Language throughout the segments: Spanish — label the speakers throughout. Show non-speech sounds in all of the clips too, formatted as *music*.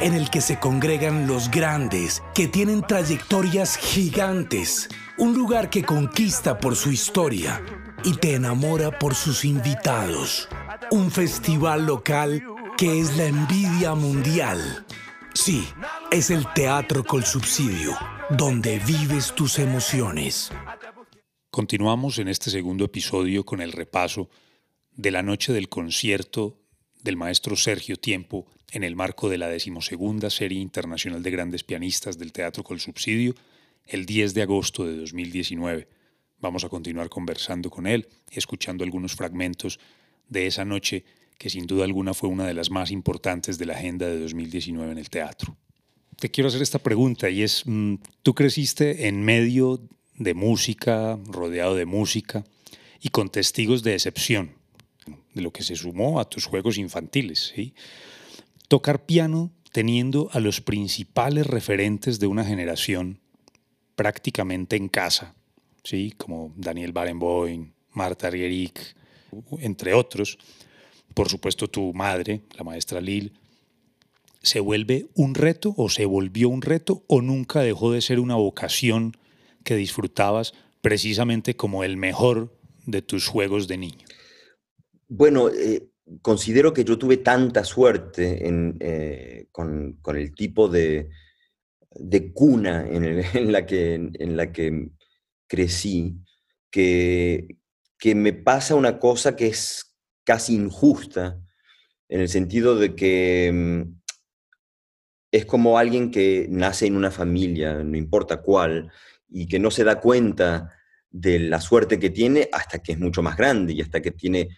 Speaker 1: en el que se congregan los grandes, que tienen trayectorias gigantes. Un lugar que conquista por su historia y te enamora por sus invitados. Un festival local que es la envidia mundial. Sí, es el teatro con subsidio, donde vives tus emociones.
Speaker 2: Continuamos en este segundo episodio con el repaso de la noche del concierto del maestro Sergio Tiempo en el marco de la decimosegunda Serie Internacional de Grandes Pianistas del Teatro Col Subsidio, el 10 de agosto de 2019. Vamos a continuar conversando con él, escuchando algunos fragmentos de esa noche que sin duda alguna fue una de las más importantes de la agenda de 2019 en el teatro. Te quiero hacer esta pregunta y es, mm, tú creciste en medio de música, rodeado de música y con testigos de excepción, de lo que se sumó a tus juegos infantiles. ¿sí? Tocar piano teniendo a los principales referentes de una generación prácticamente en casa, ¿sí? como Daniel Barenboim, Marta Argerich, entre otros, por supuesto tu madre, la maestra Lil, ¿se vuelve un reto o se volvió un reto o nunca dejó de ser una vocación que disfrutabas precisamente como el mejor de tus juegos de niño?
Speaker 3: Bueno, eh, considero que yo tuve tanta suerte eh, con, el tipo de, cuna *laughs* en, la que, crecí, que, que me pasa una cosa que es casi injusta, en el sentido de que mm, es como alguien que nace en una familia, no importa cuál, y que no se da cuenta de la suerte que tiene hasta que es mucho más grande y hasta que tiene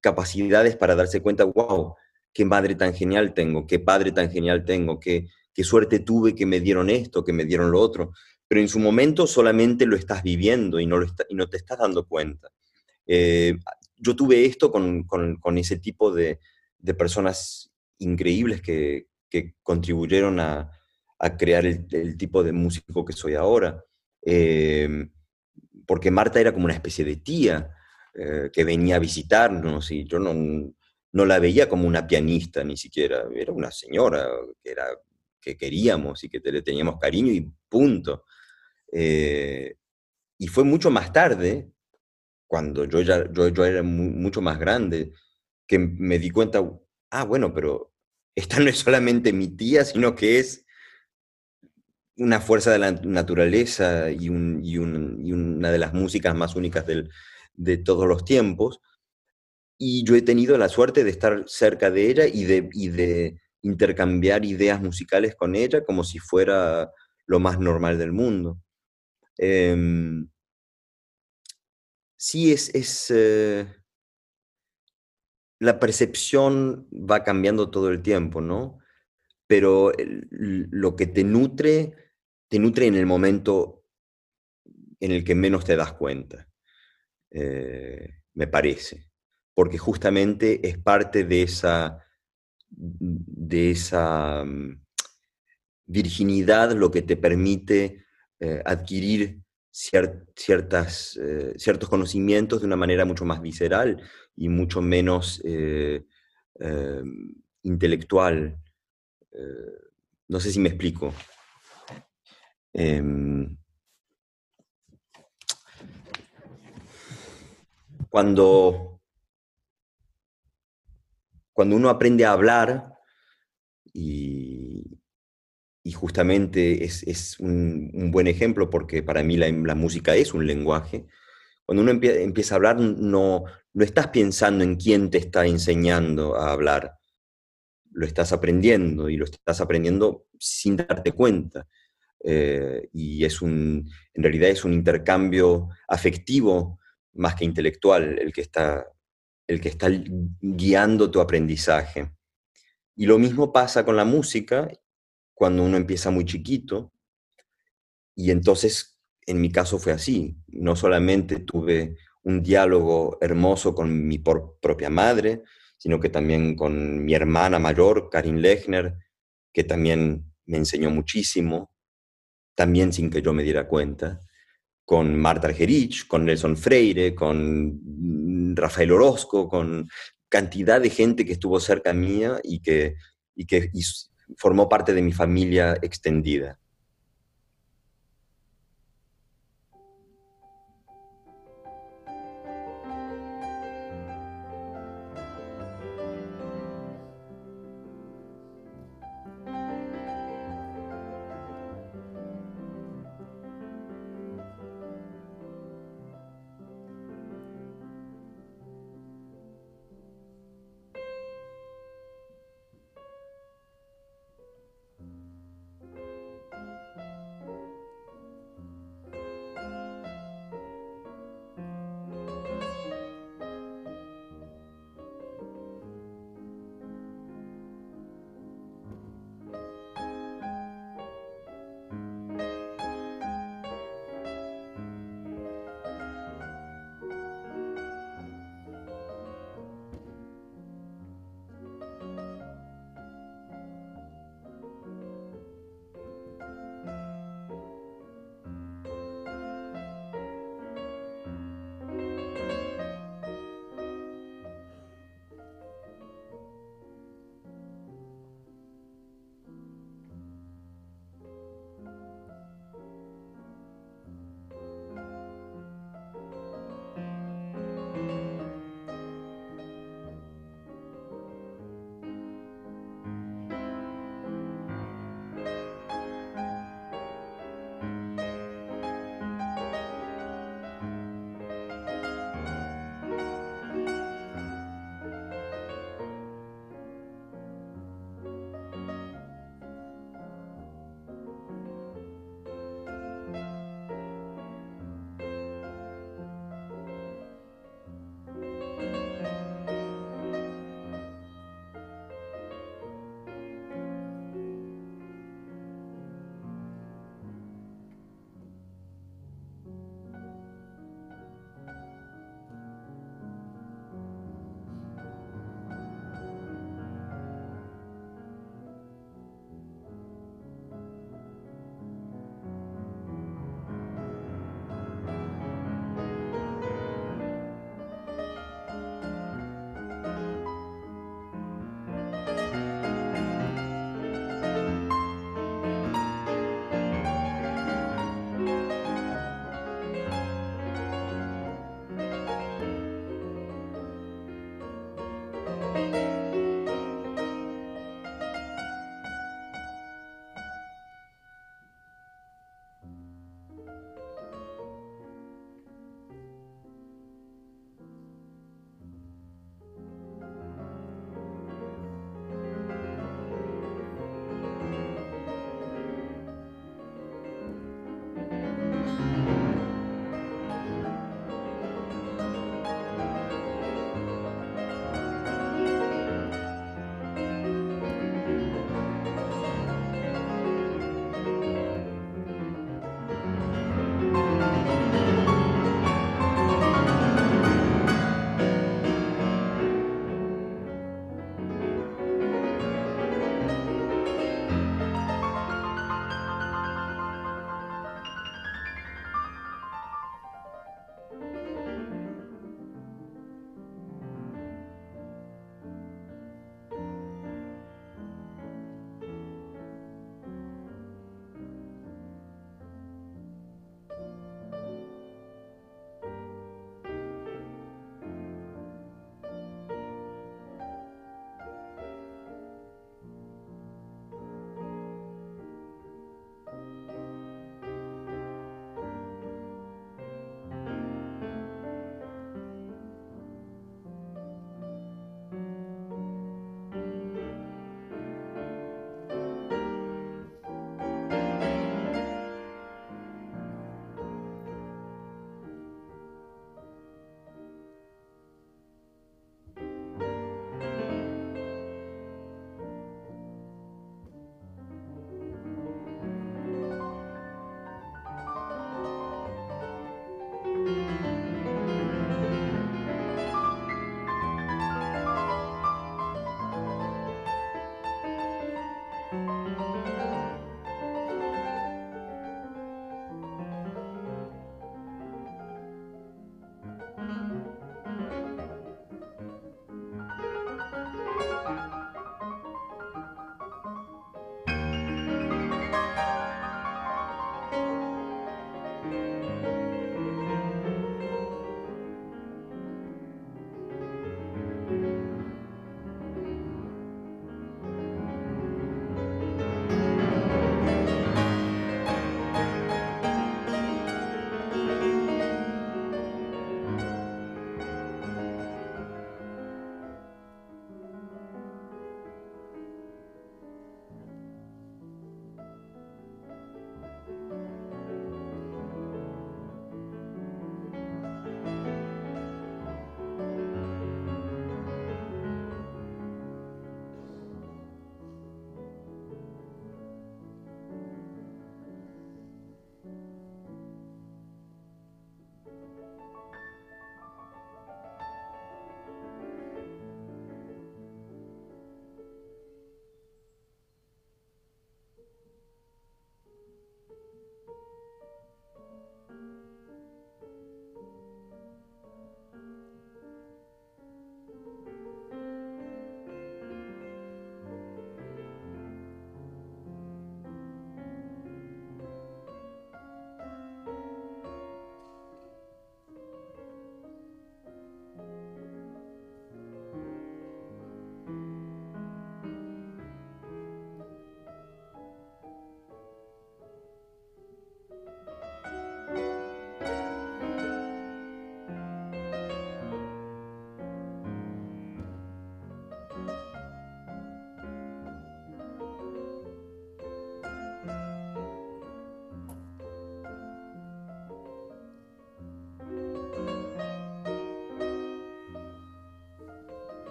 Speaker 3: capacidades para darse cuenta, wow, qué madre tan genial tengo, qué padre tan genial tengo, qué, qué suerte tuve que me dieron esto, que me dieron lo otro. Pero en su momento solamente lo estás viviendo y no, lo y no te estás dando cuenta. Eh, yo tuve esto con, con, ese tipo de, de, personas increíbles que, que contribuyeron a, a crear el, tipo de músico que soy ahora. Eh, porque Marta era como una especie de tía eh, que venía a visitarnos y yo no, no, la veía como una pianista ni siquiera, era una señora que, era, que queríamos y que le teníamos cariño y punto. Eh, y fue mucho más tarde cuando yo, ya, yo, yo era mucho más grande, que me di cuenta, ah, bueno, pero esta no es solamente mi tía, sino que es una fuerza de la naturaleza y, un, y, un, y una de las músicas más únicas del, de todos los tiempos. Y yo he tenido la suerte de estar cerca de ella y de, y de intercambiar ideas musicales con ella como si fuera lo más normal del mundo. Eh, sí es, es eh, la percepción va cambiando todo el tiempo, ¿no? Pero lo que te nutre, te nutre en el momento en el que menos te das cuenta, eh, me parece, porque justamente es parte de esa, de esa mm, virginidad lo que te permite eh, adquirir ciertas, eh, ciertos conocimientos de una manera mucho más visceral y mucho menos intelectual. no sé si me explico. Em, cuando, cuando uno aprende a hablar y, justamente es, un, buen ejemplo porque para mí la, música es un lenguaje. Cuando uno empieza a hablar, no, no estás pensando en quién te está enseñando a hablar, lo estás aprendiendo y lo estás aprendiendo sin darte cuenta. Eh, y es un, en realidad es un intercambio afectivo más que intelectual el que está, el que está guiando tu aprendizaje. Y lo mismo pasa con la música cuando uno empieza muy chiquito. Y entonces, en mi caso fue así. No solamente tuve un diálogo hermoso con mi propia madre, sino que también con mi hermana mayor, Karin Lechner, que también me enseñó muchísimo, también sin que yo me diera cuenta, con Marta Argerich, con Nelson Freire, con Rafael Orozco, con cantidad de gente que estuvo cerca mía y que formó parte de mi familia extendida.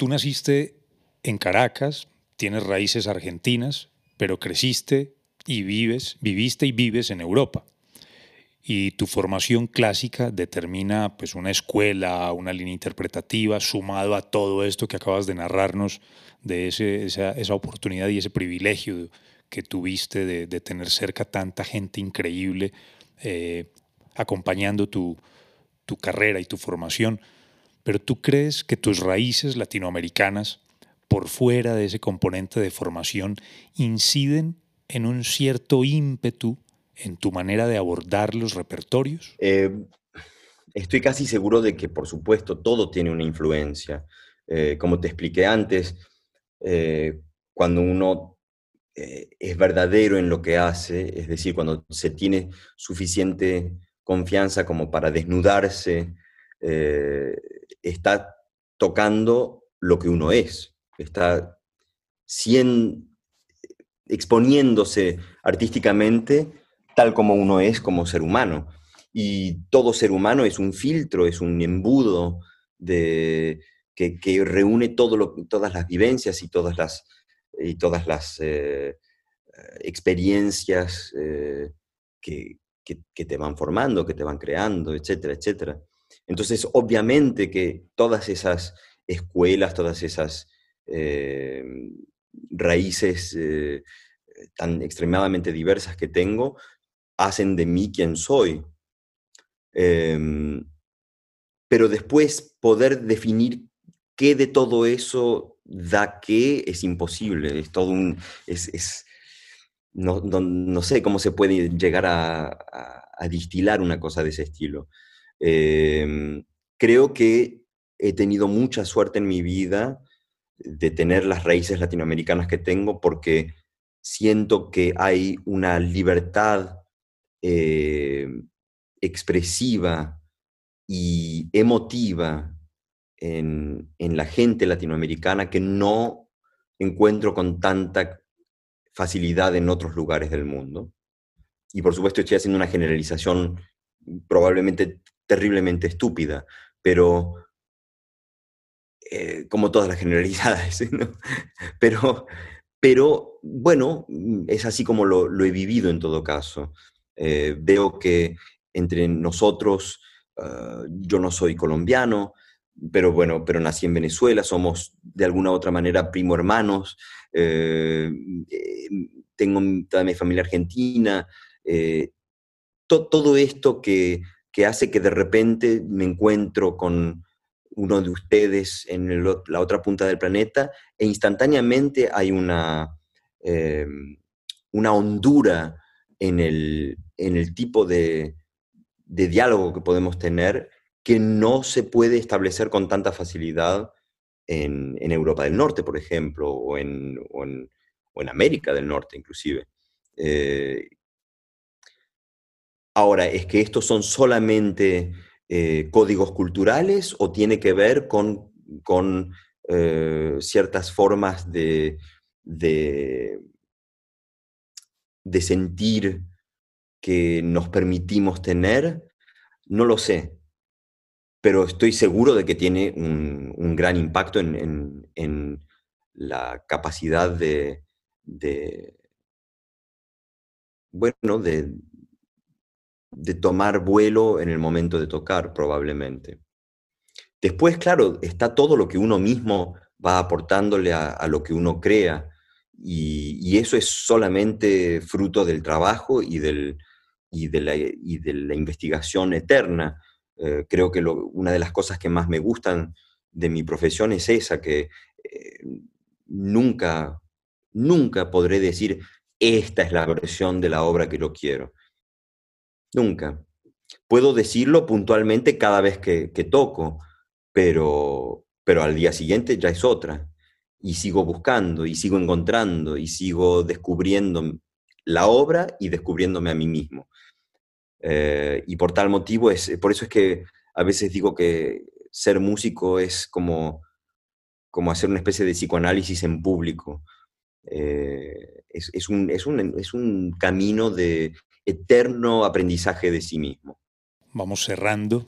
Speaker 2: Tú naciste en Caracas, tienes raíces argentinas, pero creciste y vives, viviste y vives en Europa. Y tu formación clásica determina pues una escuela, una línea interpretativa, sumado a todo esto que acabas de narrarnos, de esa, oportunidad y ese privilegio que tuviste de, tener cerca tanta gente increíble eh, acompañando tu, tu carrera y tu formación pero tú crees que tus raíces latinoamericanas, por fuera de ese componente de formación, inciden en un cierto ímpetu en tu manera de abordar los repertorios?
Speaker 3: Eh, estoy casi seguro de que, por supuesto, todo tiene una influencia. Eh, como te expliqué antes, eh, cuando uno es verdadero en lo que hace, es decir, cuando se tiene suficiente confianza como para desnudarse está tocando lo que uno es, está exponiéndose artísticamente tal como uno es como ser humano. Y todo ser humano es un filtro, es un embudo de, que, reúne todo todas las vivencias y todas las, y todas las eh, experiencias eh, que, que, te van formando, que te van creando, etcétera, etcétera. Entonces, obviamente que todas esas escuelas, todas esas eh, raíces eh, tan extremadamente diversas que tengo, hacen de mí quien soy. Em, pero después poder definir qué de todo eso da qué es imposible. Es todo un... no, sé cómo se puede llegar a distilar una cosa de ese estilo. Em, creo que he tenido mucha suerte en mi vida de tener las raíces latinoamericanas que tengo porque siento que hay una libertad em, expresiva y emotiva en, en, la gente latinoamericana que no encuentro con tanta facilidad en otros lugares del mundo. Y por supuesto estoy haciendo una generalización probablemente terriblemente estúpida, pero eh, como todas las generalidades, *laughs* pero, pero bueno, es así como lo, he vivido en todo caso. Eh, veo que entre nosotros, ah, yo no soy colombiano, pero bueno, pero nací en Venezuela, somos de alguna u otra manera primo hermanos, eh, tengo toda mi familia argentina, todo esto que que hace que de repente me encuentro con uno de ustedes en la otra punta del planeta e instantáneamente hay una, em, una hondura en el, en el tipo de, de, diálogo que podemos tener que no se puede establecer con tanta facilidad en, Europa del Norte, por ejemplo, o en, o en, América del Norte inclusive. Eh, ahora, ¿es que estos son solamente eh, códigos culturales o tiene que ver con, con eh, ciertas formas de, de, sentir que nos permitimos tener? No lo sé, pero estoy seguro de que tiene un, gran impacto en, en, la capacidad de, de bueno, de, de tomar vuelo en el momento de tocar, probablemente. Después, claro, está todo lo que uno mismo va aportándole a, lo que uno crea, y, eso es solamente fruto del trabajo y, del, y, de, la, investigación eterna. Eh, creo que una de las cosas que más me gustan de mi profesión es esa, que eh, nunca, nunca podré decir, esta es la versión de la obra que yo quiero. Nunca. Puedo decirlo puntualmente cada vez que, toco, pero, pero al día siguiente ya es otra. Y sigo buscando, y sigo encontrando, y sigo descubriendo la obra y descubriéndome a mí mismo. Eh, y por tal motivo, es, por eso es que a veces digo que ser músico es como, como hacer una especie de psicoanálisis en público. Eh, es, un, es, un, es un camino de eterno aprendizaje de sí mismo.
Speaker 2: Vamos cerrando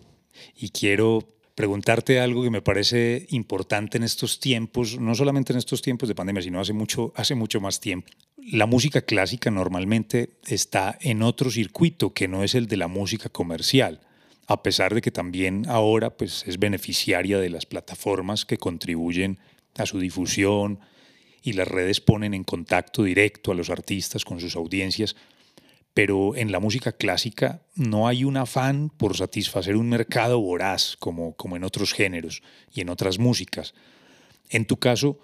Speaker 2: y quiero preguntarte algo que me parece importante en estos tiempos, no solamente en estos tiempos de pandemia, sino hace mucho, hace mucho más tiempo. La música clásica normalmente está en otro circuito que no es el de la música comercial, a pesar de que también ahora pues, es beneficiaria de las plataformas que contribuyen a su difusión y las redes ponen en contacto directo a los artistas con sus audiencias pero en la música clásica no hay un afán por satisfacer un mercado voraz como, como en otros géneros y en otras músicas. En tu caso,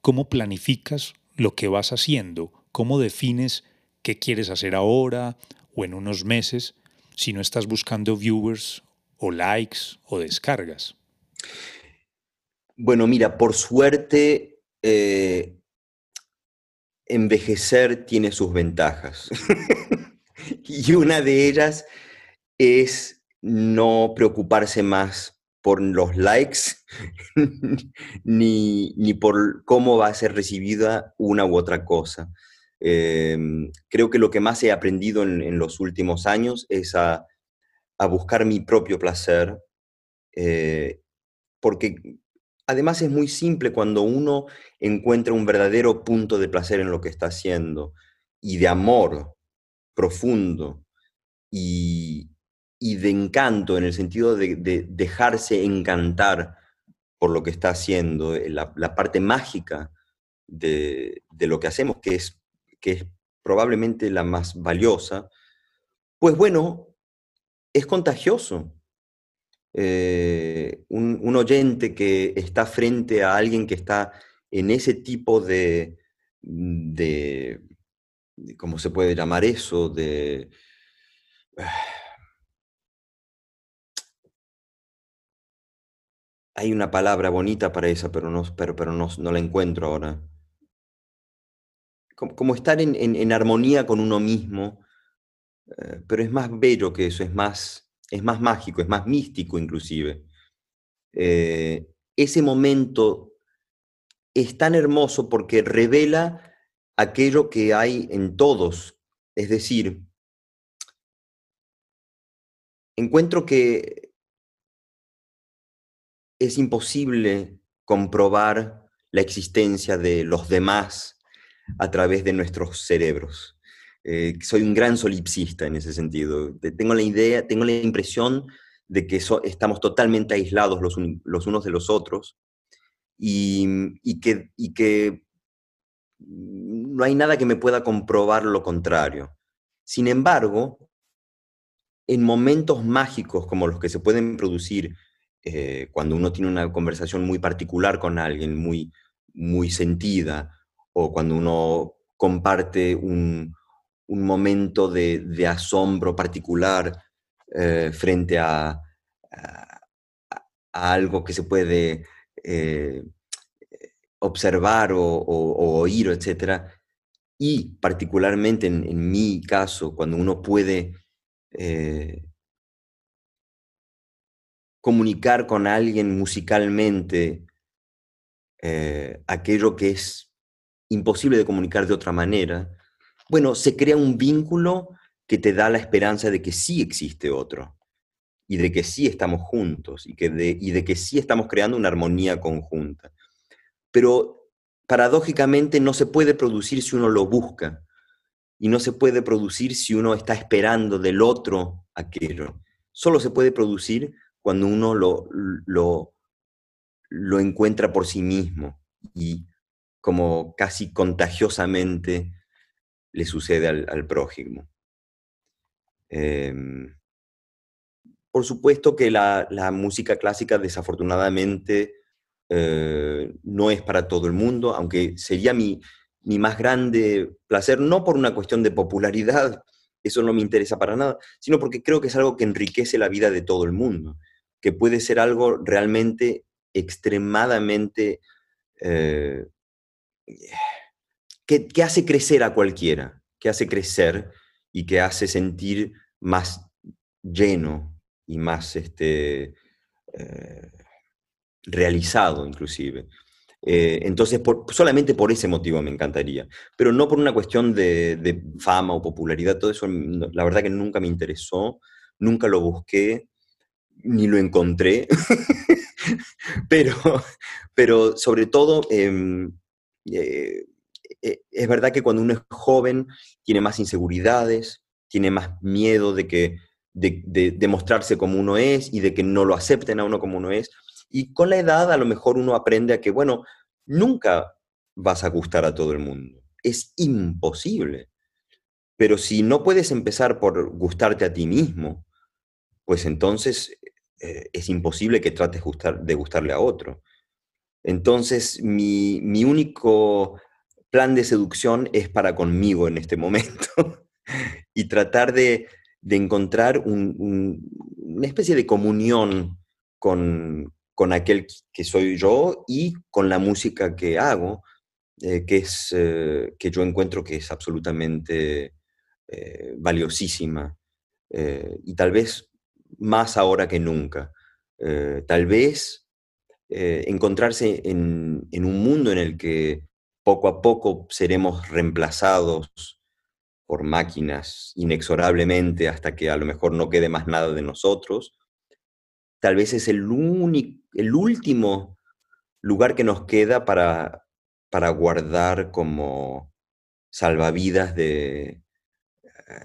Speaker 2: ¿cómo planificas lo que vas haciendo? ¿Cómo defines qué quieres hacer ahora o en unos meses si no estás buscando viewers o likes o descargas?
Speaker 3: Bueno, mira, por suerte eh, envejecer tiene sus ventajas. *laughs* *laughs* Y una de ellas es no preocuparse más por los likes *laughs* ni, por cómo va a ser recibida una u otra cosa. Em, creo que lo que más he aprendido en, los últimos años es a, buscar mi propio placer, eh, porque además es muy simple cuando uno encuentra un verdadero punto de placer en lo que está haciendo y de amor profundo y, de encanto, en el sentido de, dejarse encantar por lo que está haciendo, eh, la, parte mágica de, lo que hacemos, que es, que es probablemente la más valiosa, pues bueno, es contagioso. Eh, un, oyente que está frente a alguien que está en ese tipo de, de, ¿cómo se puede llamar eso? De... *sighs* Hay una palabra bonita para esa, pero no, pero, pero no, la encuentro ahora. Como, estar en, armonía con uno mismo, eh, pero es más bello que eso, es más, es más mágico, es más místico inclusive. Eh, ese momento es tan hermoso porque revela aquello que hay en todos. Es decir, encuentro que es imposible comprobar la existencia de los demás a través de nuestros cerebros. Eh, soy un gran solipsista en ese sentido. Tengo la idea, tengo la impresión de que estamos totalmente aislados los, unos de los otros y, que, y que no hay nada que me pueda comprobar lo contrario. Sin embargo, en momentos mágicos como los que se pueden producir eh, cuando uno tiene una conversación muy particular con alguien, muy, muy sentida, o cuando uno comparte un, momento de, asombro particular eh, frente a, algo que se puede eh, observar o, oír, etc. Y particularmente en, mi caso, cuando uno puede comunicar con alguien musicalmente eh, aquello que es imposible de comunicar de otra manera, bueno, se crea un vínculo que te da la esperanza de que sí existe otro y de que sí estamos juntos y, que de, y de que sí estamos creando una armonía conjunta. Pero paradójicamente no se puede producir si uno lo busca y no se puede producir si uno está esperando del otro aquello. Solo se puede producir cuando uno lo, lo, lo encuentra por sí mismo y como casi contagiosamente le sucede al, prójimo. Em, por supuesto que la, música clásica desafortunadamente eh, no es para todo el mundo, aunque sería mi, mi, más grande placer, no por una cuestión de popularidad, eso no me interesa para nada, sino porque creo que es algo que enriquece la vida de todo el mundo que puede ser algo realmente extremadamente... Eh, que, hace crecer a cualquiera, que hace crecer y que hace sentir más lleno y más este, eh, realizado inclusive. Eh, entonces, solamente por ese motivo me encantaría, pero no por una cuestión de, de, fama o popularidad, todo eso la verdad que nunca me interesó, nunca lo busqué, ni lo encontré, *laughs* pero, pero sobre todo em, eh, eh, es verdad que cuando uno es joven tiene más inseguridades, tiene más miedo de que de, mostrarse como uno es y de que no lo acepten a uno como uno es. Y con la edad a lo mejor uno aprende a que, bueno, nunca vas a gustar a todo el mundo. Es imposible. Pero si no puedes empezar por gustarte a ti mismo, pues entonces eh, es imposible que trates de gustarle a otro. Entonces, mi, único plan de seducción es para conmigo en este momento *laughs* y tratar de, encontrar una especie de comunión con, aquel que soy yo y con la música que hago, eh, que, es, eh, que yo encuentro que es absolutamente valiosísima. y tal vez más ahora que nunca. Eh, tal vez eh, encontrarse en, un mundo en el que poco a poco seremos reemplazados por máquinas inexorablemente hasta que a lo mejor no quede más nada de nosotros, tal vez es el, único, el último lugar que nos queda para, para guardar como salvavidas de,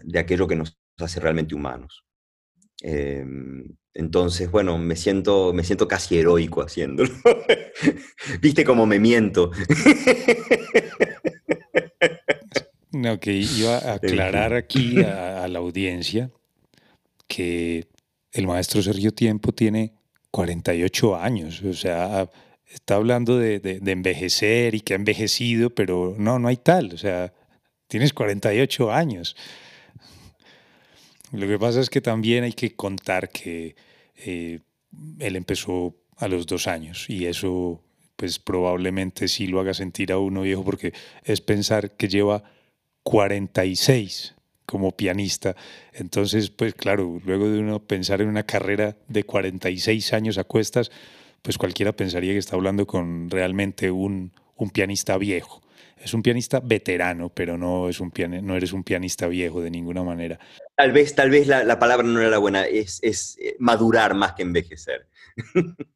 Speaker 3: de aquello que nos hace realmente humanos. Em, entonces, bueno, me siento, me siento casi heroico haciéndolo. *laughs* ¿Viste cómo me miento? *laughs*
Speaker 2: no, que iba a *laughs* aclarar aquí a, la audiencia que el maestro Sergio Tiempo tiene 48 años, o sea, está hablando de, envejecer y que ha envejecido, pero no, no hay tal, o sea, tienes 48 años. Lo que pasa es que también hay que contar que eh, él empezó a los dos años y eso pues probablemente sí lo haga sentir a uno viejo porque es pensar que lleva 46 como pianista. Entonces, pues claro, luego de uno pensar en una carrera de 46 años a cuestas, pues cualquiera pensaría que está hablando con realmente un, un pianista viejo. Es un pianista veterano, pero no, es un no eres un pianista viejo de ninguna manera.
Speaker 3: Tal vez, tal vez la, palabra no era buena, es, es eh, madurar más que envejecer. *laughs*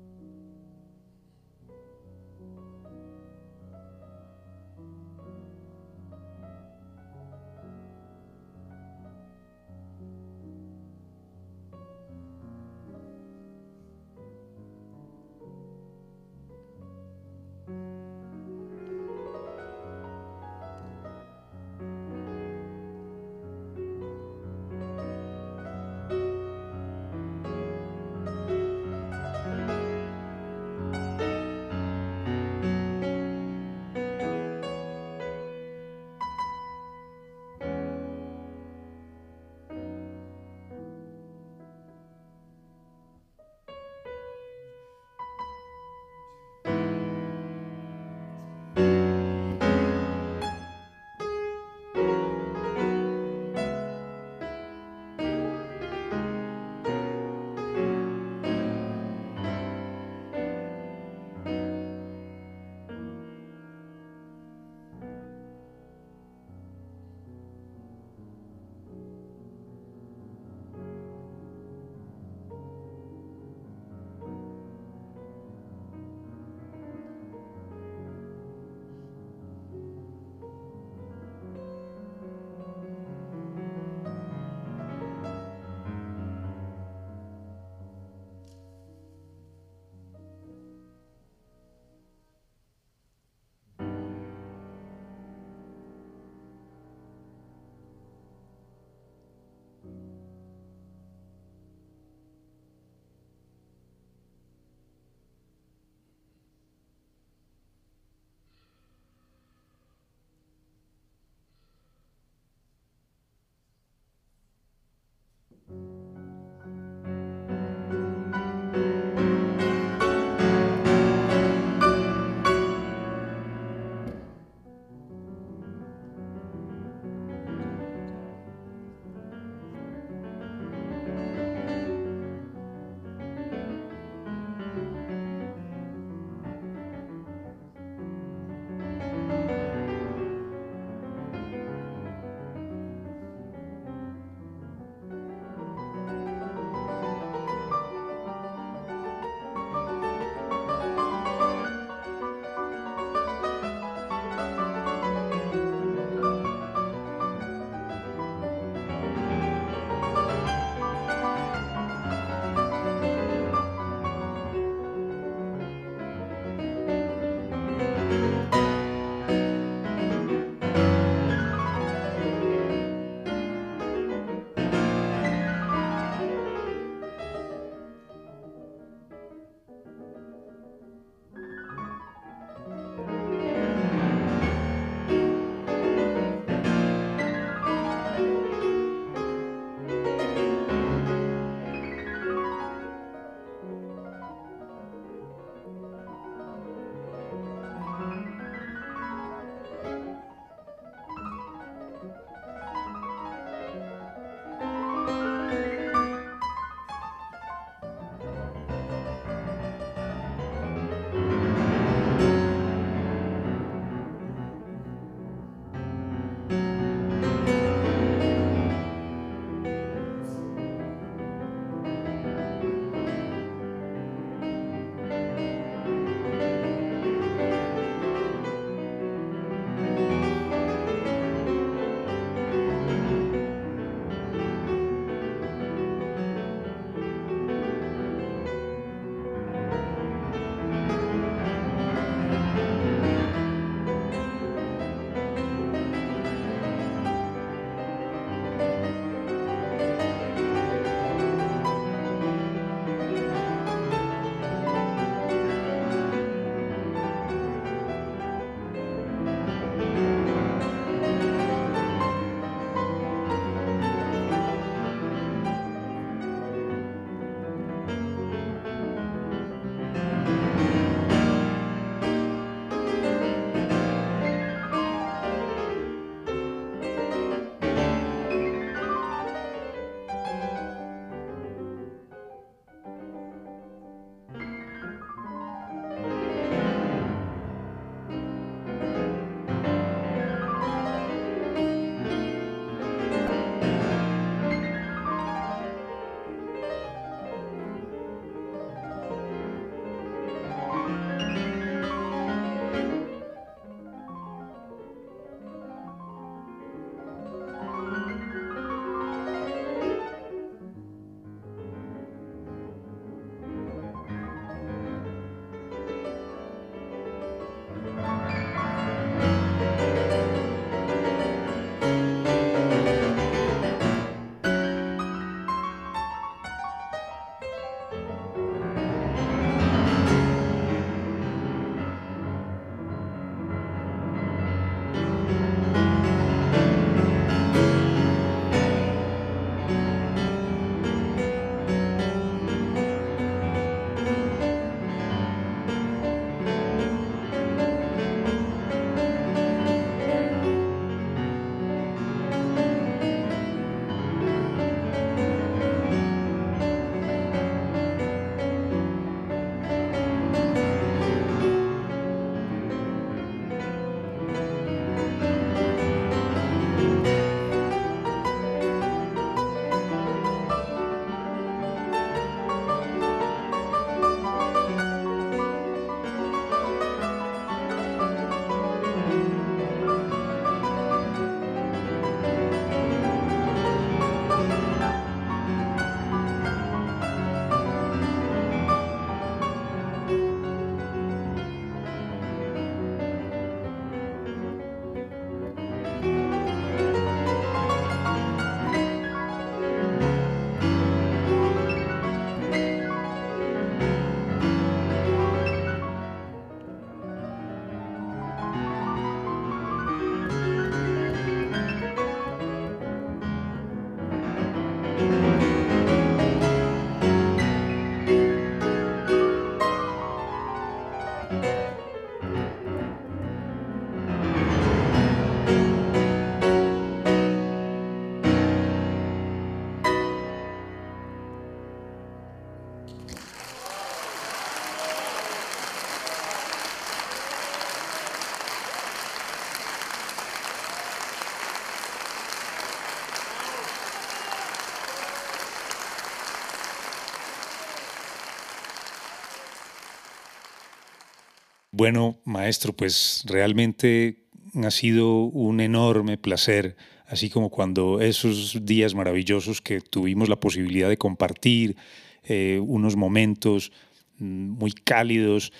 Speaker 2: Bueno, maestro, pues realmente ha sido un enorme placer, así como cuando esos días maravillosos que tuvimos la posibilidad de compartir, eh, unos momentos mm, muy cálidos,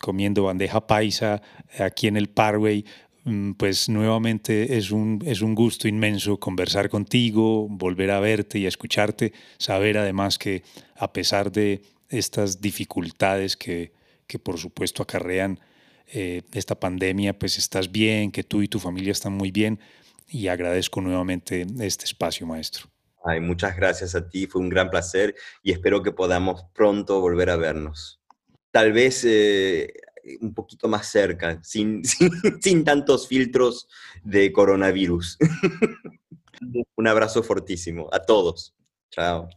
Speaker 2: comiendo bandeja paisa aquí en el Parway, mm, pues nuevamente es un, es un gusto inmenso conversar contigo, volver a verte y a escucharte, saber además que a pesar de estas dificultades que que por supuesto acarrean eh, esta pandemia, pues estás bien, que tú y tu familia están muy bien y agradezco nuevamente este espacio, maestro.
Speaker 3: Ay, muchas gracias a ti, fue un gran placer y espero que podamos pronto volver a vernos. Tal vez eh, un poquito más cerca, sin, *laughs* sin, sin tantos filtros de coronavirus. *laughs* un abrazo fortísimo a todos. Chao.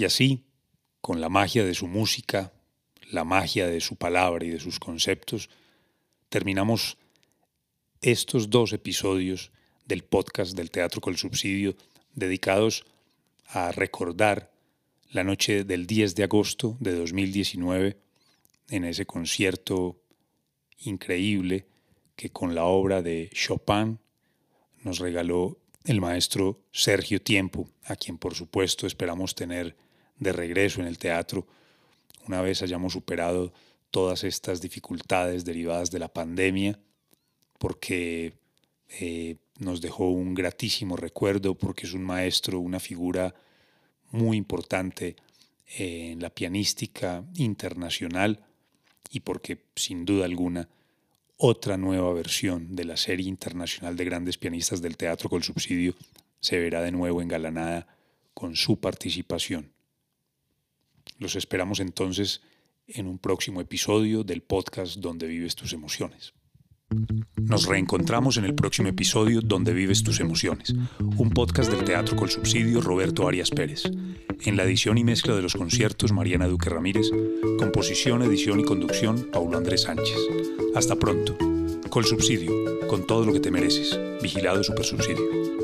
Speaker 2: Y así, con la magia de su música, la magia de su palabra y de sus conceptos, terminamos estos dos episodios del podcast del Teatro con Subsidio dedicados a recordar la noche del 10 de agosto de 2019 en ese concierto increíble que con la obra de Chopin nos regaló el maestro Sergio Tiempo, a quien por supuesto esperamos tener de regreso en el teatro una vez hayamos superado todas estas dificultades derivadas de la pandemia, porque eh, nos dejó un gratísimo recuerdo, porque es un maestro, una figura muy importante en la pianística internacional y porque sin duda alguna otra nueva versión de la serie internacional de grandes pianistas del teatro con subsidio se verá de nuevo engalanada con su participación. Los esperamos entonces en un próximo episodio del podcast Donde vives tus emociones. Nos reencontramos en el próximo episodio Donde vives tus emociones, un podcast del Teatro con Subsidio Roberto Arias Pérez. En la edición y mezcla de los conciertos Mariana Duque Ramírez, composición, edición y conducción Paulo Andrés Sánchez. Hasta pronto. Col Subsidio, con todo lo que te mereces. Vigilado Super Subsidio.